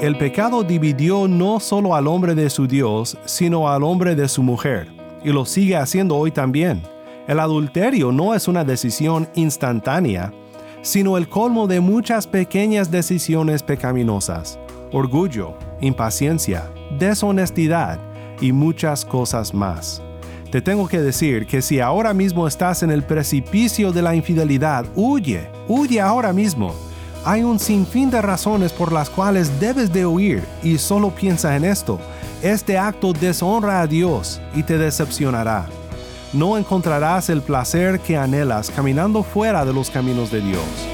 El pecado dividió no solo al hombre de su Dios, sino al hombre de su mujer, y lo sigue haciendo hoy también. El adulterio no es una decisión instantánea, sino el colmo de muchas pequeñas decisiones pecaminosas, orgullo, impaciencia, deshonestidad y muchas cosas más. Te tengo que decir que si ahora mismo estás en el precipicio de la infidelidad, huye, huye ahora mismo. Hay un sinfín de razones por las cuales debes de huir y solo piensa en esto. Este acto deshonra a Dios y te decepcionará no encontrarás el placer que anhelas caminando fuera de los caminos de Dios.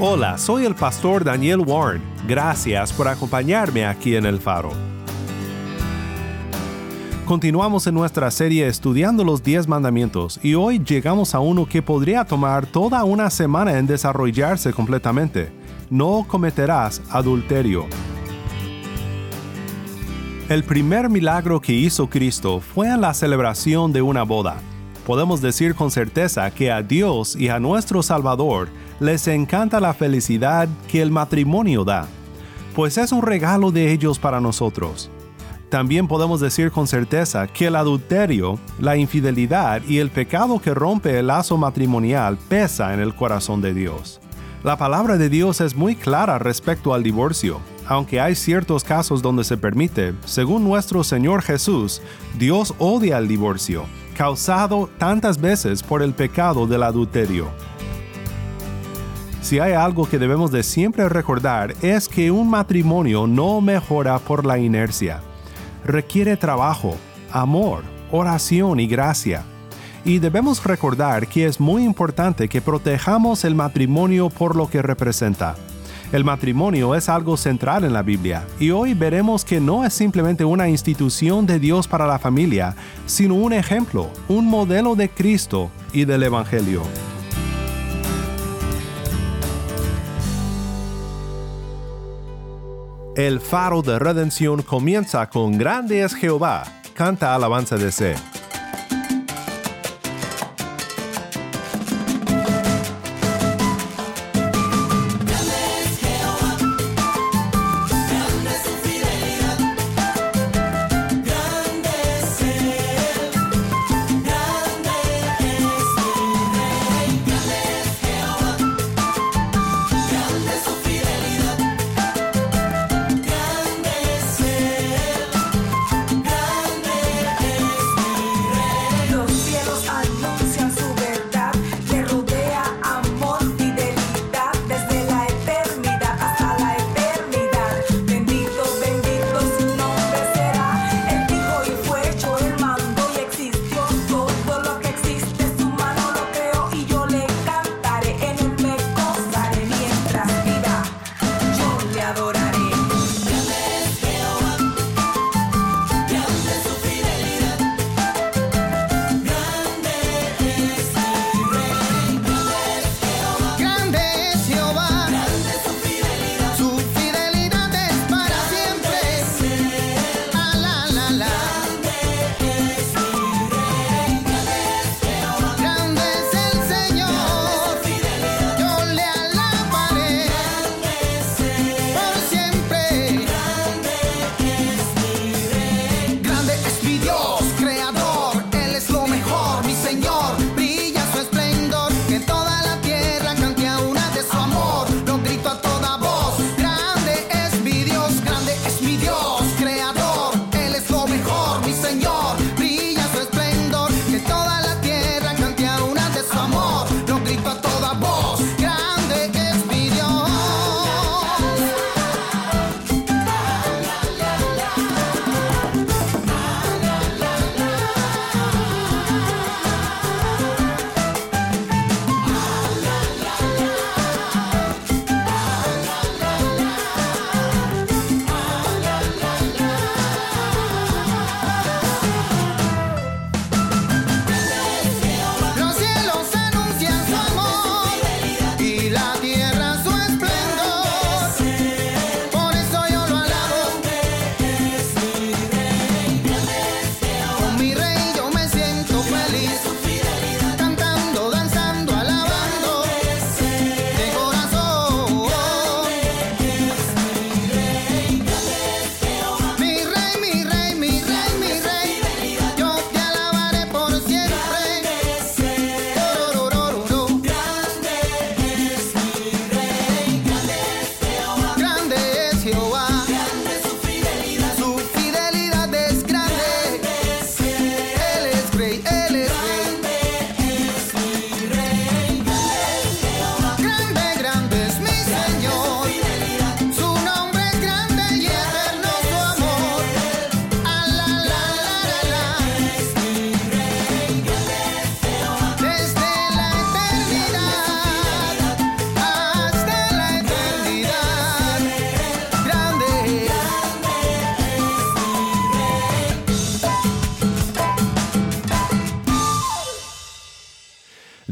Hola, soy el pastor Daniel Warren. Gracias por acompañarme aquí en el faro. Continuamos en nuestra serie estudiando los 10 mandamientos y hoy llegamos a uno que podría tomar toda una semana en desarrollarse completamente. No cometerás adulterio. El primer milagro que hizo Cristo fue en la celebración de una boda. Podemos decir con certeza que a Dios y a nuestro Salvador les encanta la felicidad que el matrimonio da, pues es un regalo de ellos para nosotros. También podemos decir con certeza que el adulterio, la infidelidad y el pecado que rompe el lazo matrimonial pesa en el corazón de Dios. La palabra de Dios es muy clara respecto al divorcio, aunque hay ciertos casos donde se permite, según nuestro Señor Jesús, Dios odia el divorcio, causado tantas veces por el pecado del adulterio. Si hay algo que debemos de siempre recordar es que un matrimonio no mejora por la inercia. Requiere trabajo, amor, oración y gracia. Y debemos recordar que es muy importante que protejamos el matrimonio por lo que representa. El matrimonio es algo central en la Biblia y hoy veremos que no es simplemente una institución de Dios para la familia, sino un ejemplo, un modelo de Cristo y del Evangelio. El faro de redención comienza con Grande es Jehová, canta alabanza de C.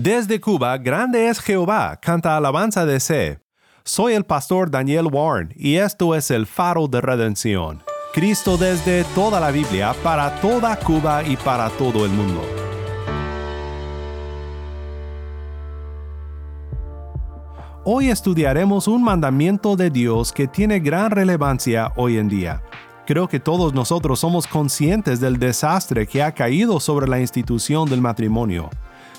Desde Cuba, grande es Jehová, canta alabanza de C. Soy el pastor Daniel Warren y esto es el faro de redención. Cristo desde toda la Biblia, para toda Cuba y para todo el mundo. Hoy estudiaremos un mandamiento de Dios que tiene gran relevancia hoy en día. Creo que todos nosotros somos conscientes del desastre que ha caído sobre la institución del matrimonio.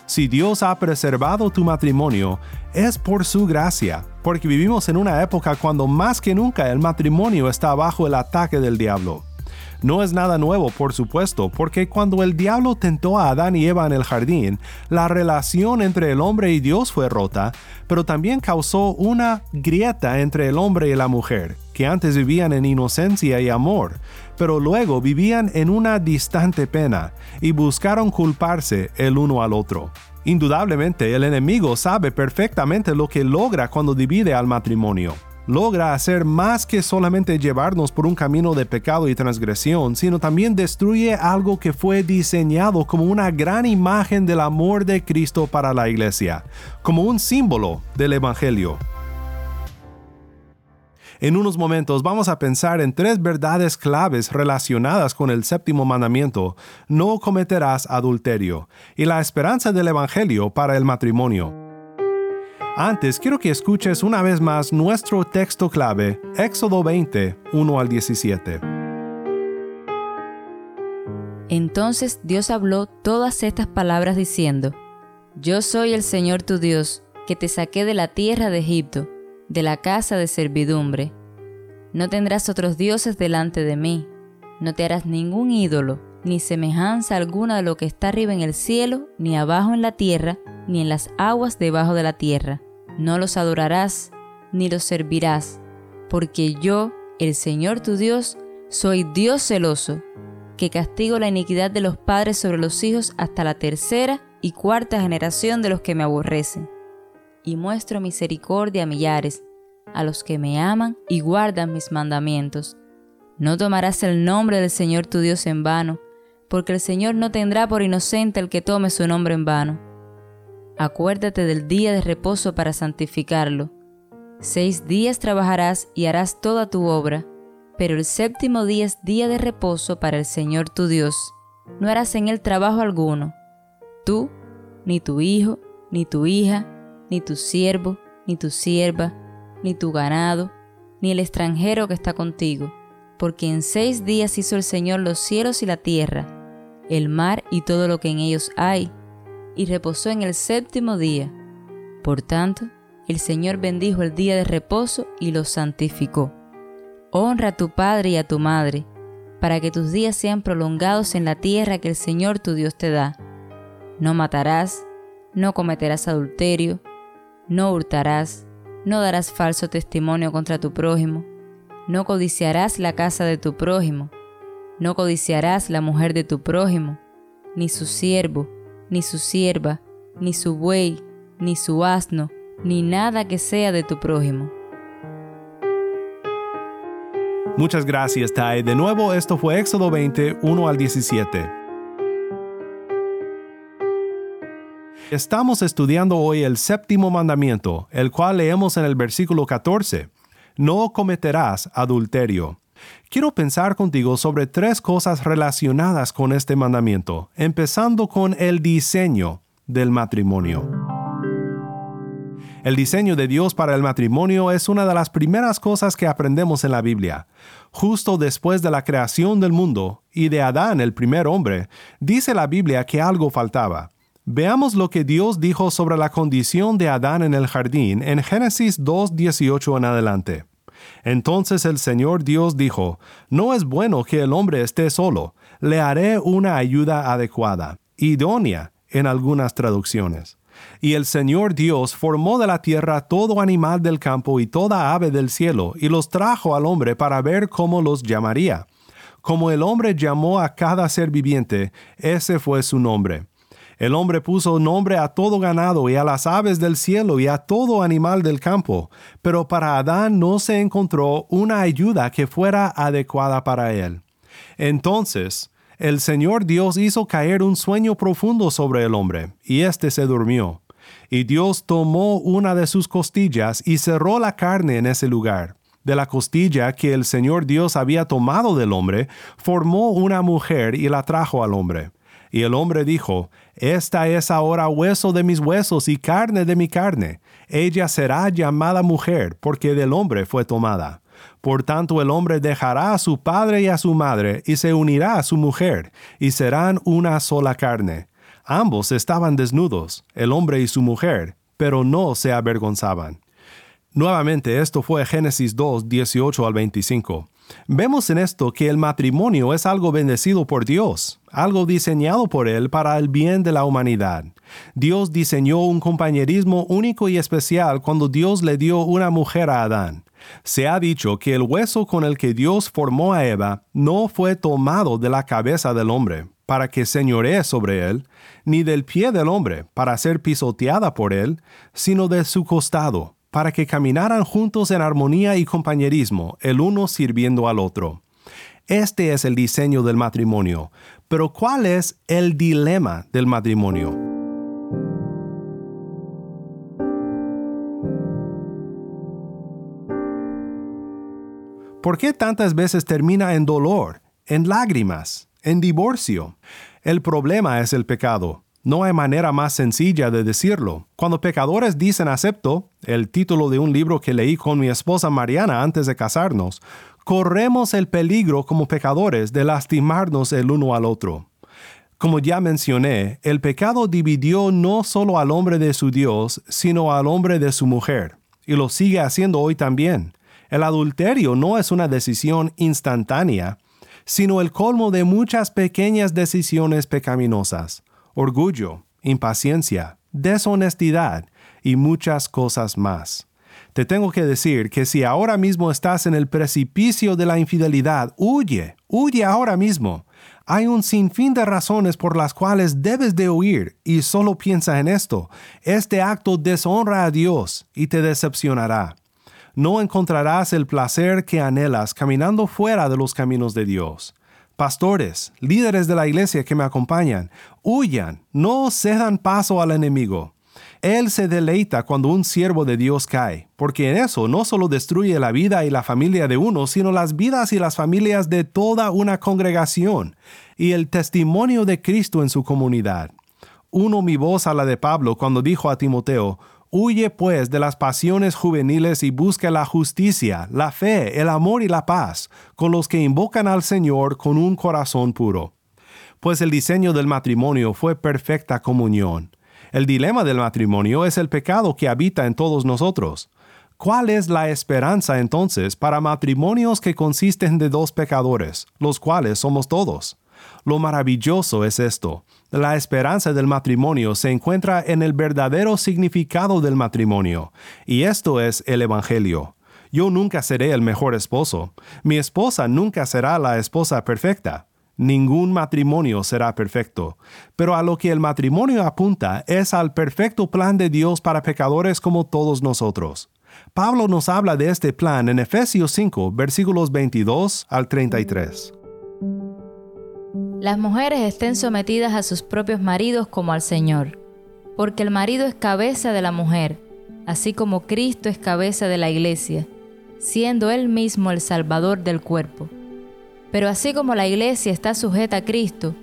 Si Dios ha preservado tu matrimonio, es por su gracia, porque vivimos en una época cuando más que nunca el matrimonio está bajo el ataque del diablo. No es nada nuevo, por supuesto, porque cuando el diablo tentó a Adán y Eva en el jardín, la relación entre el hombre y Dios fue rota, pero también causó una grieta entre el hombre y la mujer, que antes vivían en inocencia y amor, pero luego vivían en una distante pena y buscaron culparse el uno al otro. Indudablemente el enemigo sabe perfectamente lo que logra cuando divide al matrimonio logra hacer más que solamente llevarnos por un camino de pecado y transgresión, sino también destruye algo que fue diseñado como una gran imagen del amor de Cristo para la iglesia, como un símbolo del Evangelio. En unos momentos vamos a pensar en tres verdades claves relacionadas con el séptimo mandamiento, no cometerás adulterio, y la esperanza del Evangelio para el matrimonio. Antes, quiero que escuches una vez más nuestro texto clave, Éxodo 20, 1 al 17. Entonces Dios habló todas estas palabras diciendo, Yo soy el Señor tu Dios, que te saqué de la tierra de Egipto, de la casa de servidumbre. No tendrás otros dioses delante de mí, no te harás ningún ídolo, ni semejanza alguna de lo que está arriba en el cielo, ni abajo en la tierra, ni en las aguas debajo de la tierra. No los adorarás ni los servirás, porque yo, el Señor tu Dios, soy Dios celoso, que castigo la iniquidad de los padres sobre los hijos hasta la tercera y cuarta generación de los que me aborrecen, y muestro misericordia a millares, a los que me aman y guardan mis mandamientos. No tomarás el nombre del Señor tu Dios en vano, porque el Señor no tendrá por inocente el que tome su nombre en vano Acuérdate del día de reposo para santificarlo. Seis días trabajarás y harás toda tu obra, pero el séptimo día es día de reposo para el Señor tu Dios. No harás en él trabajo alguno. Tú, ni tu hijo, ni tu hija, ni tu siervo, ni tu sierva, ni tu ganado, ni el extranjero que está contigo, porque en seis días hizo el Señor los cielos y la tierra, el mar y todo lo que en ellos hay, y reposó en el séptimo día. Por tanto, el Señor bendijo el día de reposo y lo santificó. Honra a tu padre y a tu madre, para que tus días sean prolongados en la tierra que el Señor tu Dios te da. No matarás, no cometerás adulterio, no hurtarás, no darás falso testimonio contra tu prójimo, no codiciarás la casa de tu prójimo, no codiciarás la mujer de tu prójimo, ni su siervo, ni su sierva, ni su buey, ni su asno, ni nada que sea de tu prójimo. Muchas gracias, Tai. De nuevo, esto fue Éxodo 20, 1 al 17. Estamos estudiando hoy el séptimo mandamiento, el cual leemos en el versículo 14. No cometerás adulterio. Quiero pensar contigo sobre tres cosas relacionadas con este mandamiento, empezando con el diseño del matrimonio. El diseño de Dios para el matrimonio es una de las primeras cosas que aprendemos en la Biblia. Justo después de la creación del mundo y de Adán, el primer hombre, dice la Biblia que algo faltaba. Veamos lo que Dios dijo sobre la condición de Adán en el jardín en Génesis 2.18 en adelante. Entonces el Señor Dios dijo, No es bueno que el hombre esté solo, le haré una ayuda adecuada, idónea en algunas traducciones. Y el Señor Dios formó de la tierra todo animal del campo y toda ave del cielo, y los trajo al hombre para ver cómo los llamaría. Como el hombre llamó a cada ser viviente, ese fue su nombre. El hombre puso nombre a todo ganado y a las aves del cielo y a todo animal del campo, pero para Adán no se encontró una ayuda que fuera adecuada para él. Entonces, el Señor Dios hizo caer un sueño profundo sobre el hombre, y éste se durmió. Y Dios tomó una de sus costillas y cerró la carne en ese lugar. De la costilla que el Señor Dios había tomado del hombre, formó una mujer y la trajo al hombre. Y el hombre dijo, Esta es ahora hueso de mis huesos y carne de mi carne. Ella será llamada mujer, porque del hombre fue tomada. Por tanto el hombre dejará a su padre y a su madre, y se unirá a su mujer, y serán una sola carne. Ambos estaban desnudos, el hombre y su mujer, pero no se avergonzaban. Nuevamente, esto fue Génesis 2, 18 al 25. Vemos en esto que el matrimonio es algo bendecido por Dios, algo diseñado por Él para el bien de la humanidad. Dios diseñó un compañerismo único y especial cuando Dios le dio una mujer a Adán. Se ha dicho que el hueso con el que Dios formó a Eva no fue tomado de la cabeza del hombre, para que señoree sobre él, ni del pie del hombre, para ser pisoteada por él, sino de su costado, para que caminaran juntos en armonía y compañerismo, el uno sirviendo al otro. Este es el diseño del matrimonio, pero ¿cuál es el dilema del matrimonio? ¿Por qué tantas veces termina en dolor, en lágrimas, en divorcio? El problema es el pecado. No hay manera más sencilla de decirlo. Cuando pecadores dicen acepto, el título de un libro que leí con mi esposa Mariana antes de casarnos, corremos el peligro como pecadores de lastimarnos el uno al otro. Como ya mencioné, el pecado dividió no solo al hombre de su Dios, sino al hombre de su mujer, y lo sigue haciendo hoy también. El adulterio no es una decisión instantánea, sino el colmo de muchas pequeñas decisiones pecaminosas, orgullo, impaciencia, deshonestidad y muchas cosas más. Te tengo que decir que si ahora mismo estás en el precipicio de la infidelidad, huye, huye ahora mismo. Hay un sinfín de razones por las cuales debes de huir y solo piensa en esto. Este acto deshonra a Dios y te decepcionará no encontrarás el placer que anhelas caminando fuera de los caminos de Dios. Pastores, líderes de la iglesia que me acompañan, huyan, no cedan paso al enemigo. Él se deleita cuando un siervo de Dios cae, porque en eso no solo destruye la vida y la familia de uno, sino las vidas y las familias de toda una congregación, y el testimonio de Cristo en su comunidad. Uno mi voz a la de Pablo cuando dijo a Timoteo, Huye pues de las pasiones juveniles y busca la justicia, la fe, el amor y la paz con los que invocan al Señor con un corazón puro. Pues el diseño del matrimonio fue perfecta comunión. El dilema del matrimonio es el pecado que habita en todos nosotros. ¿Cuál es la esperanza entonces para matrimonios que consisten de dos pecadores, los cuales somos todos? Lo maravilloso es esto. La esperanza del matrimonio se encuentra en el verdadero significado del matrimonio, y esto es el Evangelio. Yo nunca seré el mejor esposo. Mi esposa nunca será la esposa perfecta. Ningún matrimonio será perfecto. Pero a lo que el matrimonio apunta es al perfecto plan de Dios para pecadores como todos nosotros. Pablo nos habla de este plan en Efesios 5, versículos 22 al 33. Las mujeres estén sometidas a sus propios maridos como al Señor, porque el marido es cabeza de la mujer, así como Cristo es cabeza de la iglesia, siendo él mismo el Salvador del cuerpo. Pero así como la iglesia está sujeta a Cristo,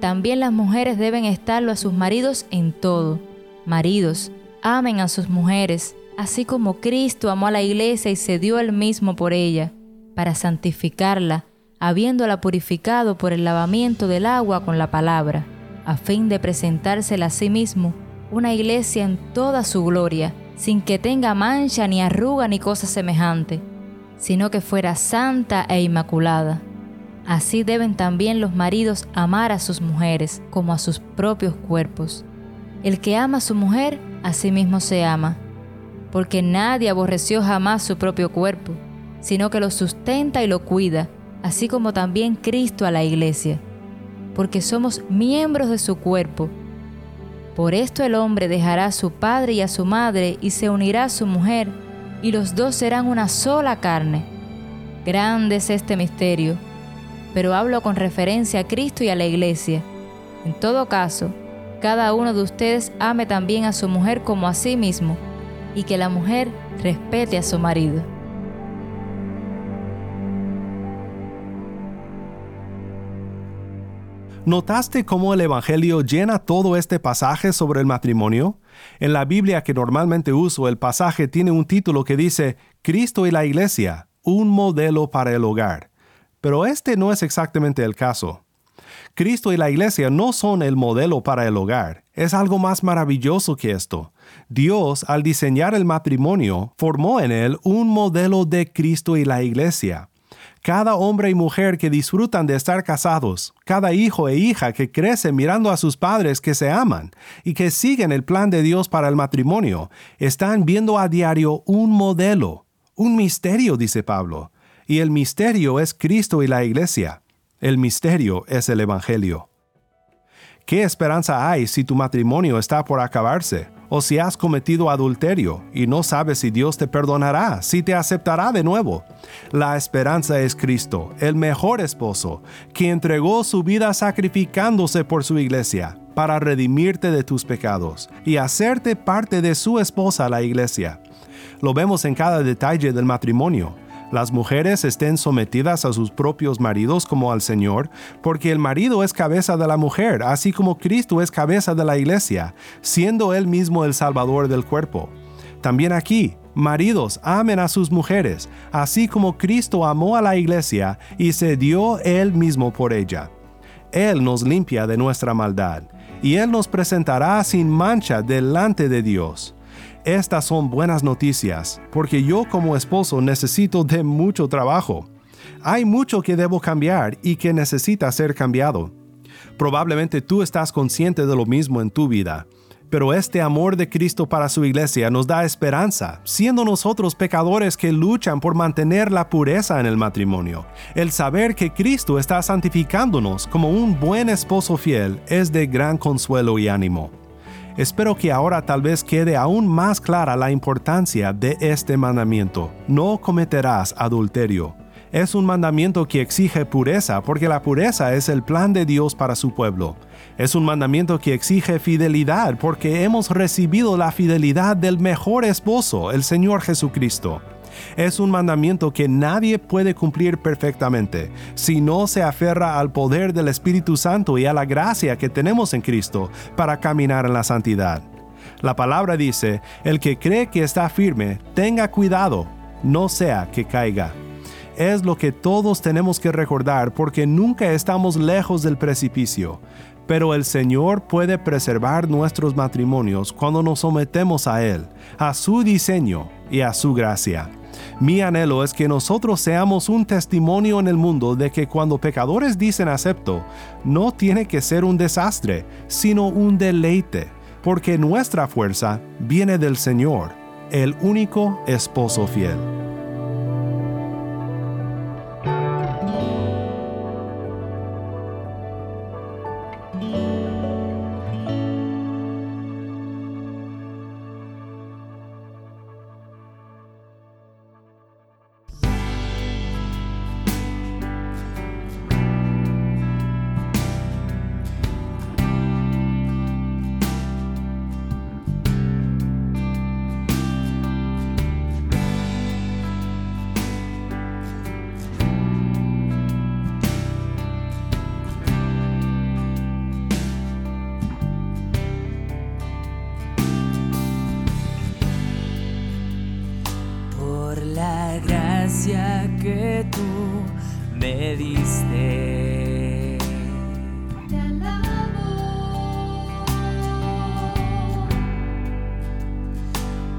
también las mujeres deben estarlo a sus maridos en todo. Maridos, amen a sus mujeres, así como Cristo amó a la iglesia y se dio él mismo por ella, para santificarla, habiéndola purificado por el lavamiento del agua con la palabra, a fin de presentársela a sí mismo una iglesia en toda su gloria, sin que tenga mancha ni arruga ni cosa semejante, sino que fuera santa e inmaculada. Así deben también los maridos amar a sus mujeres como a sus propios cuerpos. El que ama a su mujer, a sí mismo se ama, porque nadie aborreció jamás su propio cuerpo, sino que lo sustenta y lo cuida, así como también Cristo a la iglesia, porque somos miembros de su cuerpo. Por esto el hombre dejará a su padre y a su madre y se unirá a su mujer, y los dos serán una sola carne. Grande es este misterio, pero hablo con referencia a Cristo y a la iglesia. En todo caso, cada uno de ustedes ame también a su mujer como a sí mismo, y que la mujer respete a su marido. ¿Notaste cómo el Evangelio llena todo este pasaje sobre el matrimonio? En la Biblia que normalmente uso, el pasaje tiene un título que dice Cristo y la Iglesia, un modelo para el hogar. Pero este no es exactamente el caso. Cristo y la Iglesia no son el modelo para el hogar, es algo más maravilloso que esto. Dios, al diseñar el matrimonio, formó en él un modelo de Cristo y la Iglesia cada hombre y mujer que disfrutan de estar casados, cada hijo e hija que crece mirando a sus padres que se aman y que siguen el plan de Dios para el matrimonio, están viendo a diario un modelo, un misterio, dice Pablo. Y el misterio es Cristo y la iglesia. El misterio es el Evangelio. ¿Qué esperanza hay si tu matrimonio está por acabarse? O si has cometido adulterio y no sabes si Dios te perdonará, si te aceptará de nuevo. La esperanza es Cristo, el mejor esposo, que entregó su vida sacrificándose por su iglesia para redimirte de tus pecados y hacerte parte de su esposa la iglesia. Lo vemos en cada detalle del matrimonio las mujeres estén sometidas a sus propios maridos como al Señor, porque el marido es cabeza de la mujer, así como Cristo es cabeza de la iglesia, siendo él mismo el Salvador del cuerpo. También aquí, maridos, amen a sus mujeres, así como Cristo amó a la iglesia y se dio él mismo por ella. Él nos limpia de nuestra maldad, y Él nos presentará sin mancha delante de Dios. Estas son buenas noticias, porque yo como esposo necesito de mucho trabajo. Hay mucho que debo cambiar y que necesita ser cambiado. Probablemente tú estás consciente de lo mismo en tu vida, pero este amor de Cristo para su iglesia nos da esperanza, siendo nosotros pecadores que luchan por mantener la pureza en el matrimonio. El saber que Cristo está santificándonos como un buen esposo fiel es de gran consuelo y ánimo. Espero que ahora tal vez quede aún más clara la importancia de este mandamiento. No cometerás adulterio. Es un mandamiento que exige pureza porque la pureza es el plan de Dios para su pueblo. Es un mandamiento que exige fidelidad porque hemos recibido la fidelidad del mejor esposo, el Señor Jesucristo. Es un mandamiento que nadie puede cumplir perfectamente si no se aferra al poder del Espíritu Santo y a la gracia que tenemos en Cristo para caminar en la santidad. La palabra dice, el que cree que está firme, tenga cuidado, no sea que caiga. Es lo que todos tenemos que recordar porque nunca estamos lejos del precipicio pero el Señor puede preservar nuestros matrimonios cuando nos sometemos a Él, a su diseño y a su gracia. Mi anhelo es que nosotros seamos un testimonio en el mundo de que cuando pecadores dicen acepto, no tiene que ser un desastre, sino un deleite, porque nuestra fuerza viene del Señor, el único esposo fiel. Me diste. Te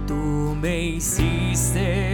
Tú me hiciste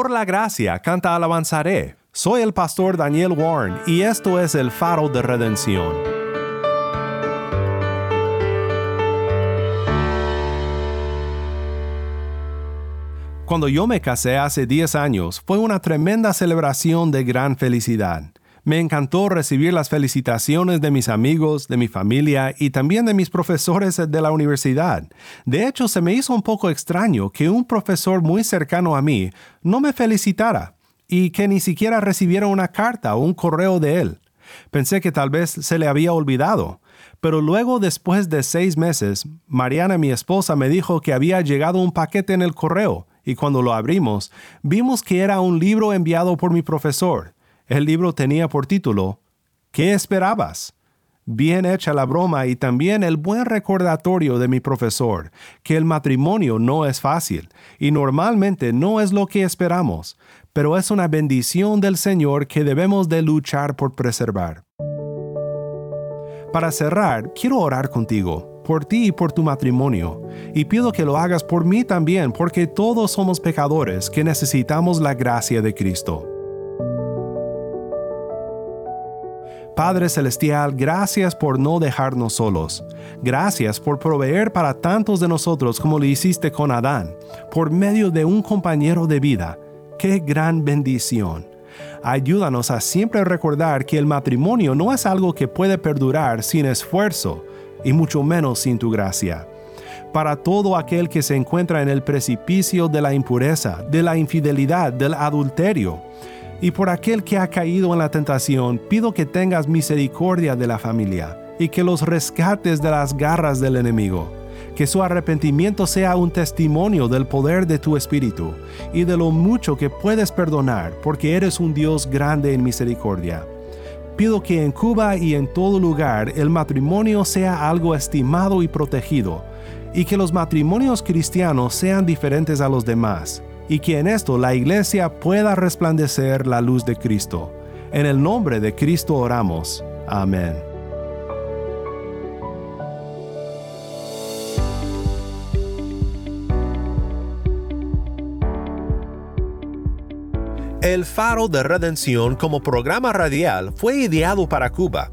Por la gracia canta alabanzaré. Soy el pastor Daniel Warren y esto es el faro de redención. Cuando yo me casé hace 10 años fue una tremenda celebración de gran felicidad. Me encantó recibir las felicitaciones de mis amigos, de mi familia y también de mis profesores de la universidad. De hecho, se me hizo un poco extraño que un profesor muy cercano a mí no me felicitara y que ni siquiera recibiera una carta o un correo de él. Pensé que tal vez se le había olvidado. Pero luego, después de seis meses, Mariana, mi esposa, me dijo que había llegado un paquete en el correo y cuando lo abrimos, vimos que era un libro enviado por mi profesor. El libro tenía por título ¿Qué esperabas? Bien hecha la broma y también el buen recordatorio de mi profesor, que el matrimonio no es fácil y normalmente no es lo que esperamos, pero es una bendición del Señor que debemos de luchar por preservar. Para cerrar, quiero orar contigo por ti y por tu matrimonio, y pido que lo hagas por mí también, porque todos somos pecadores que necesitamos la gracia de Cristo. Padre Celestial, gracias por no dejarnos solos. Gracias por proveer para tantos de nosotros como lo hiciste con Adán, por medio de un compañero de vida. ¡Qué gran bendición! Ayúdanos a siempre recordar que el matrimonio no es algo que puede perdurar sin esfuerzo, y mucho menos sin tu gracia. Para todo aquel que se encuentra en el precipicio de la impureza, de la infidelidad, del adulterio, y por aquel que ha caído en la tentación, pido que tengas misericordia de la familia y que los rescates de las garras del enemigo. Que su arrepentimiento sea un testimonio del poder de tu Espíritu y de lo mucho que puedes perdonar, porque eres un Dios grande en misericordia pido que en Cuba y en todo lugar el matrimonio sea algo estimado y protegido, y que los matrimonios cristianos sean diferentes a los demás, y que en esto la iglesia pueda resplandecer la luz de Cristo. En el nombre de Cristo oramos. Amén. El Faro de Redención como programa radial fue ideado para Cuba,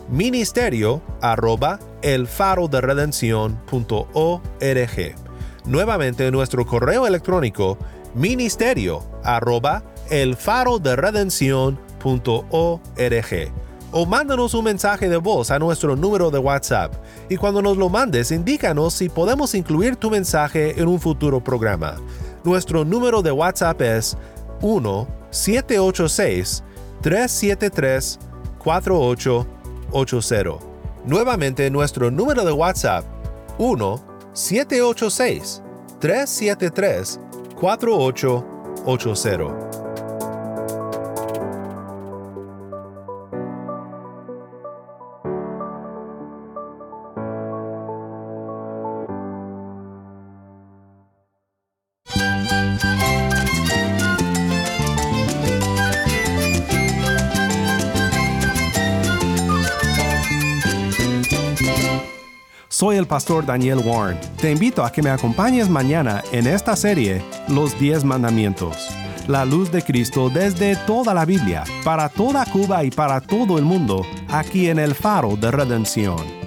ministerio arroba el faro de Nuevamente nuestro correo electrónico ministerio arroba el faro de o mándanos un mensaje de voz a nuestro número de WhatsApp. Y cuando nos lo mandes indícanos si podemos incluir tu mensaje en un futuro programa. Nuestro número de WhatsApp es 1 786 373-4880. Nuevamente nuestro número de WhatsApp 1-786-373-4880. Pastor Daniel Warren. Te invito a que me acompañes mañana en esta serie, Los Diez Mandamientos. La luz de Cristo desde toda la Biblia, para toda Cuba y para todo el mundo, aquí en el faro de redención.